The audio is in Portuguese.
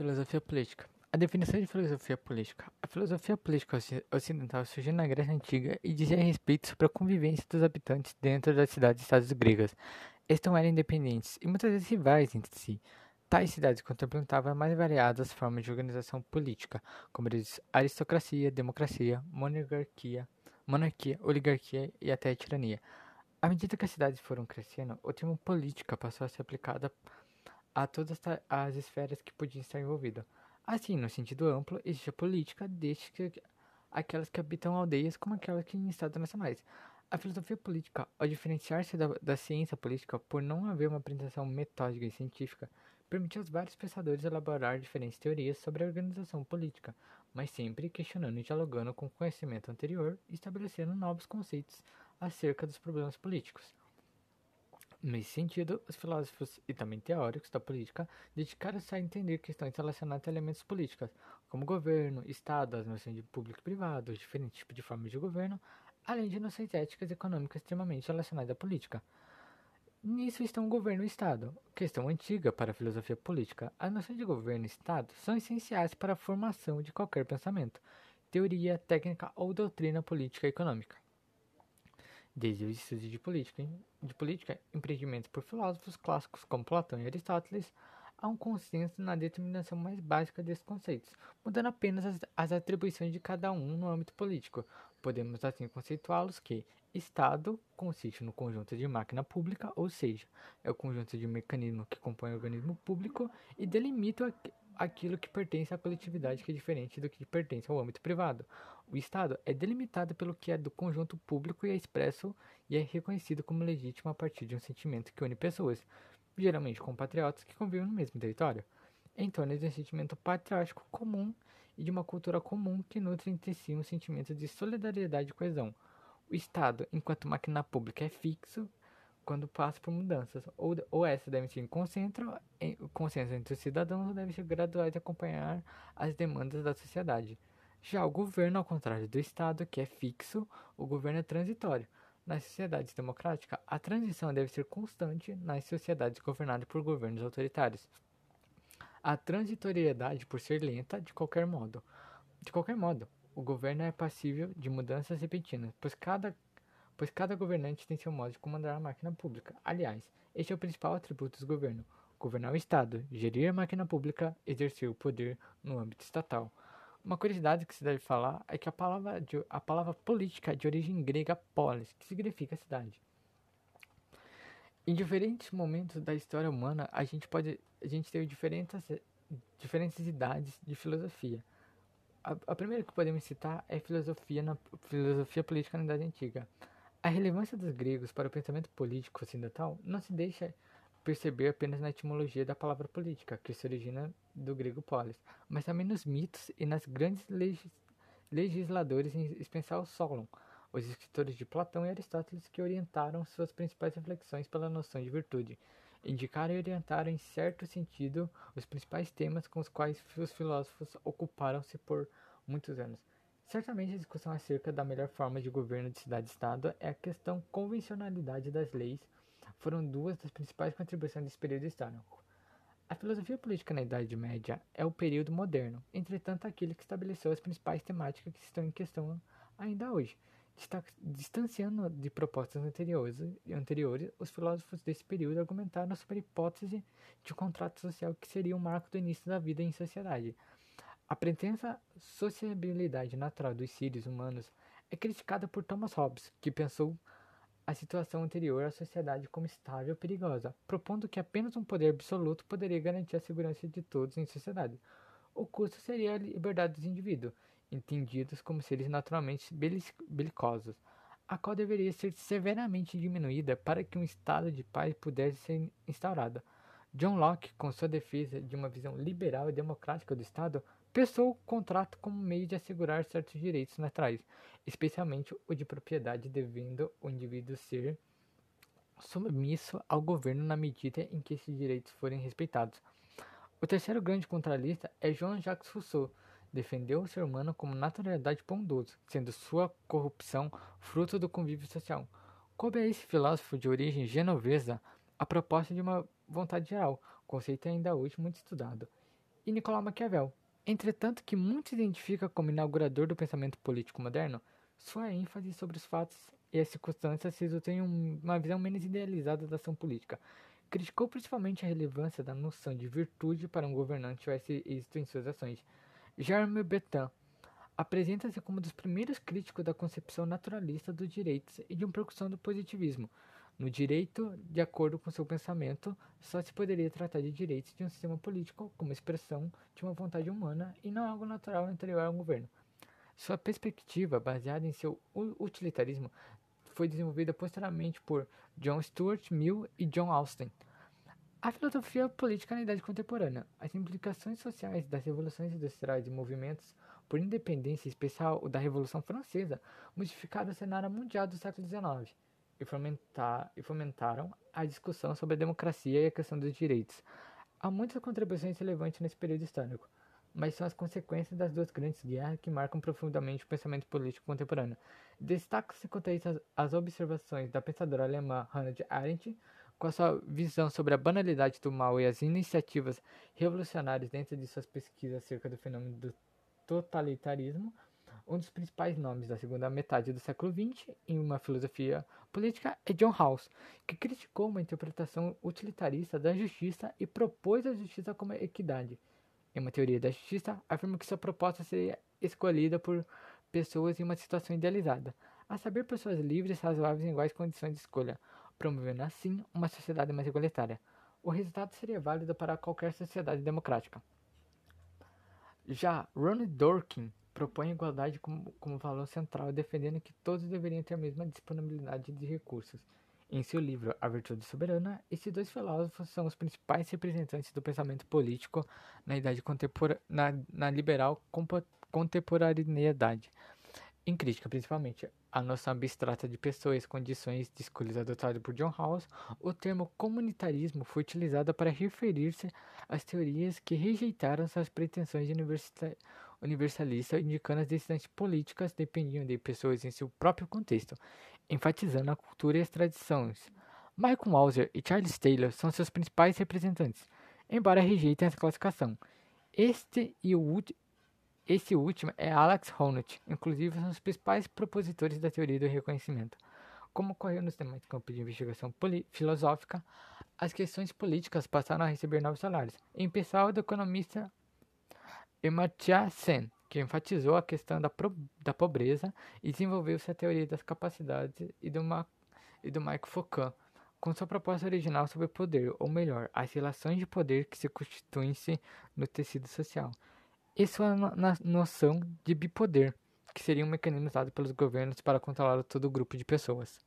Filosofia política. A definição de filosofia política. A filosofia política ocidental surgiu na Grécia Antiga e dizia respeito sobre a convivência dos habitantes dentro das cidades-estados gregas. Estes eram independentes e muitas vezes rivais entre si. Tais cidades contemplavam mais variadas formas de organização política, como aristocracia, democracia, monarquia, monarquia, oligarquia e até tirania. À medida que as cidades foram crescendo, o termo política passou a ser aplicado a todas as esferas que podiam estar envolvidas. Assim, no sentido amplo, existe a política, desde que aquelas que habitam aldeias como aquelas que em estados nacionais. A filosofia política, ao diferenciar-se da, da ciência política por não haver uma apresentação metódica e científica, permitiu aos vários pensadores elaborar diferentes teorias sobre a organização política, mas sempre questionando e dialogando com o conhecimento anterior e estabelecendo novos conceitos acerca dos problemas políticos. Nesse sentido, os filósofos e também teóricos da política dedicaram-se a entender questões relacionadas a elementos políticos, como governo, Estado, as noções de público e privado, os diferentes tipos de formas de governo, além de noções éticas e econômicas extremamente relacionadas à política. Nisso estão governo e Estado, questão antiga para a filosofia política. As noções de governo e Estado são essenciais para a formação de qualquer pensamento, teoria, técnica ou doutrina política e econômica desde o estudo de política, de política empreendimentos por filósofos clássicos como Platão e Aristóteles, há um consenso na determinação mais básica desses conceitos, mudando apenas as, as atribuições de cada um no âmbito político. Podemos assim conceituá-los que Estado consiste no conjunto de máquina pública, ou seja, é o conjunto de mecanismos que compõem o organismo público e delimita aquilo que pertence à coletividade que é diferente do que pertence ao âmbito privado. O Estado é delimitado pelo que é do conjunto público e é expresso e é reconhecido como legítimo a partir de um sentimento que une pessoas, geralmente compatriotas que convivem no mesmo território, em torno de um sentimento patriótico comum e de uma cultura comum que nutre entre si um sentimento de solidariedade e coesão. O Estado, enquanto máquina pública, é fixo quando passa por mudanças, ou, ou essas devem ser em consenso, em, consenso entre os cidadãos ou devem ser graduais e acompanhar as demandas da sociedade. Já o governo, ao contrário do Estado, que é fixo, o governo é transitório. Nas sociedades democráticas, a transição deve ser constante nas sociedades governadas por governos autoritários. A transitoriedade, por ser lenta, de qualquer modo. De qualquer modo, o governo é passível de mudanças repentinas, pois cada, pois cada governante tem seu modo de comandar a máquina pública. Aliás, este é o principal atributo do governo: governar o Estado, gerir a máquina pública, exercer o poder no âmbito estatal. Uma curiosidade que se deve falar é que a palavra, de, a palavra política de origem grega polis, que significa cidade. Em diferentes momentos da história humana, a gente pode a gente teve diferentes diferentes idades de filosofia. A, a primeira que podemos citar é filosofia na filosofia política na Idade Antiga. A relevância dos gregos para o pensamento político ocidental não se deixa perceber apenas na etimologia da palavra política, que se origina do grego polis, mas também nos mitos e nas grandes legis legisladores, em especial Solon, os escritores de Platão e Aristóteles que orientaram suas principais reflexões pela noção de virtude, indicaram e orientaram em certo sentido os principais temas com os quais os filósofos ocuparam-se por muitos anos. Certamente a discussão acerca da melhor forma de governo de cidade-estado é a questão convencionalidade das leis, foram duas das principais contribuições desse período histórico. A filosofia política na Idade Média é o período moderno, entretanto, aquele que estabeleceu as principais temáticas que estão em questão ainda hoje. Distanciando de propostas anteriores, os filósofos desse período argumentaram sobre a hipótese de um contrato social que seria o marco do início da vida em sociedade. A pretensa sociabilidade natural dos seres humanos é criticada por Thomas Hobbes, que pensou a situação anterior à sociedade como estável perigosa, propondo que apenas um poder absoluto poderia garantir a segurança de todos em sociedade. O custo seria a liberdade dos indivíduos, entendidos como seres naturalmente belicosos, a qual deveria ser severamente diminuída para que um estado de paz pudesse ser instaurado. John Locke, com sua defesa de uma visão liberal e democrática do Estado, pensou o contrato como meio de assegurar certos direitos naturais, especialmente o de propriedade, devendo o indivíduo ser submisso ao governo na medida em que esses direitos forem respeitados. O terceiro grande contralista é Jean-Jacques Rousseau. Defendeu o ser humano como naturalidade bondoso, sendo sua corrupção fruto do convívio social. Coube a esse filósofo de origem genovesa a proposta de uma vontade geral, conceito ainda hoje muito estudado. e Nicolau Maquiavel. Entretanto, que muitos identificam como inaugurador do pensamento político moderno, sua ênfase sobre os fatos e as circunstâncias resultou em uma visão menos idealizada da ação política. Criticou principalmente a relevância da noção de virtude para um governante tivesse êxito em suas ações. Jeremy Bentham apresenta-se como um dos primeiros críticos da concepção naturalista dos direitos e de uma percussão do positivismo. No direito, de acordo com seu pensamento, só se poderia tratar de direitos de um sistema político como expressão de uma vontade humana e não algo natural anterior ao governo. Sua perspectiva, baseada em seu utilitarismo, foi desenvolvida posteriormente por John Stuart Mill e John Austin. A filosofia política na idade contemporânea, as implicações sociais das revoluções industriais e movimentos por independência, especial da Revolução Francesa, modificaram o cenário mundial do século XIX e, fomentar, e fomentaram a discussão sobre a democracia e a questão dos direitos. Há muitas contribuições relevantes nesse período histórico, mas são as consequências das duas grandes guerras que marcam profundamente o pensamento político contemporâneo. Destaca-se quanto a isso as observações da pensadora alemã Hannah Arendt, com a sua visão sobre a banalidade do mal e as iniciativas revolucionárias dentro de suas pesquisas acerca do fenômeno do totalitarismo, um dos principais nomes da segunda metade do século XX em uma filosofia política é John Rawls, que criticou uma interpretação utilitarista da justiça e propôs a justiça como equidade. Em uma teoria da justiça, afirma que sua proposta seria escolhida por pessoas em uma situação idealizada, a saber, pessoas livres, razoáveis em iguais condições de escolha, promovendo assim uma sociedade mais igualitária. O resultado seria válido para qualquer sociedade democrática. Já Ronald Dworkin propõe a igualdade como, como valor central, defendendo que todos deveriam ter a mesma disponibilidade de recursos. Em seu livro A Virtude Soberana, esses dois filósofos são os principais representantes do pensamento político na idade contemporânea, na, na liberal contemporaneidade. Em crítica, principalmente, a noção abstrata de pessoas, condições de escolhas adotada por John Rawls, o termo comunitarismo foi utilizado para referir-se às teorias que rejeitaram suas pretensões universalistas, indicando as decisões políticas dependiam de pessoas em seu próprio contexto, enfatizando a cultura e as tradições. Michael Mauser e Charles Taylor são seus principais representantes, embora rejeitem essa classificação. Este e o esse último é Alex Honnold, inclusive são os principais propositores da teoria do reconhecimento. Como ocorreu nos demais campos de investigação filosófica, as questões políticas passaram a receber novos salários, em especial do economista Amartya Sen, que enfatizou a questão da, da pobreza e desenvolveu-se a teoria das capacidades e do, Ma e do Michael Foucault, com sua proposta original sobre o poder, ou melhor, as relações de poder que se constituem-se no tecido social e sua noção de bipoder, que seria um mecanismo usado pelos governos para controlar todo o grupo de pessoas.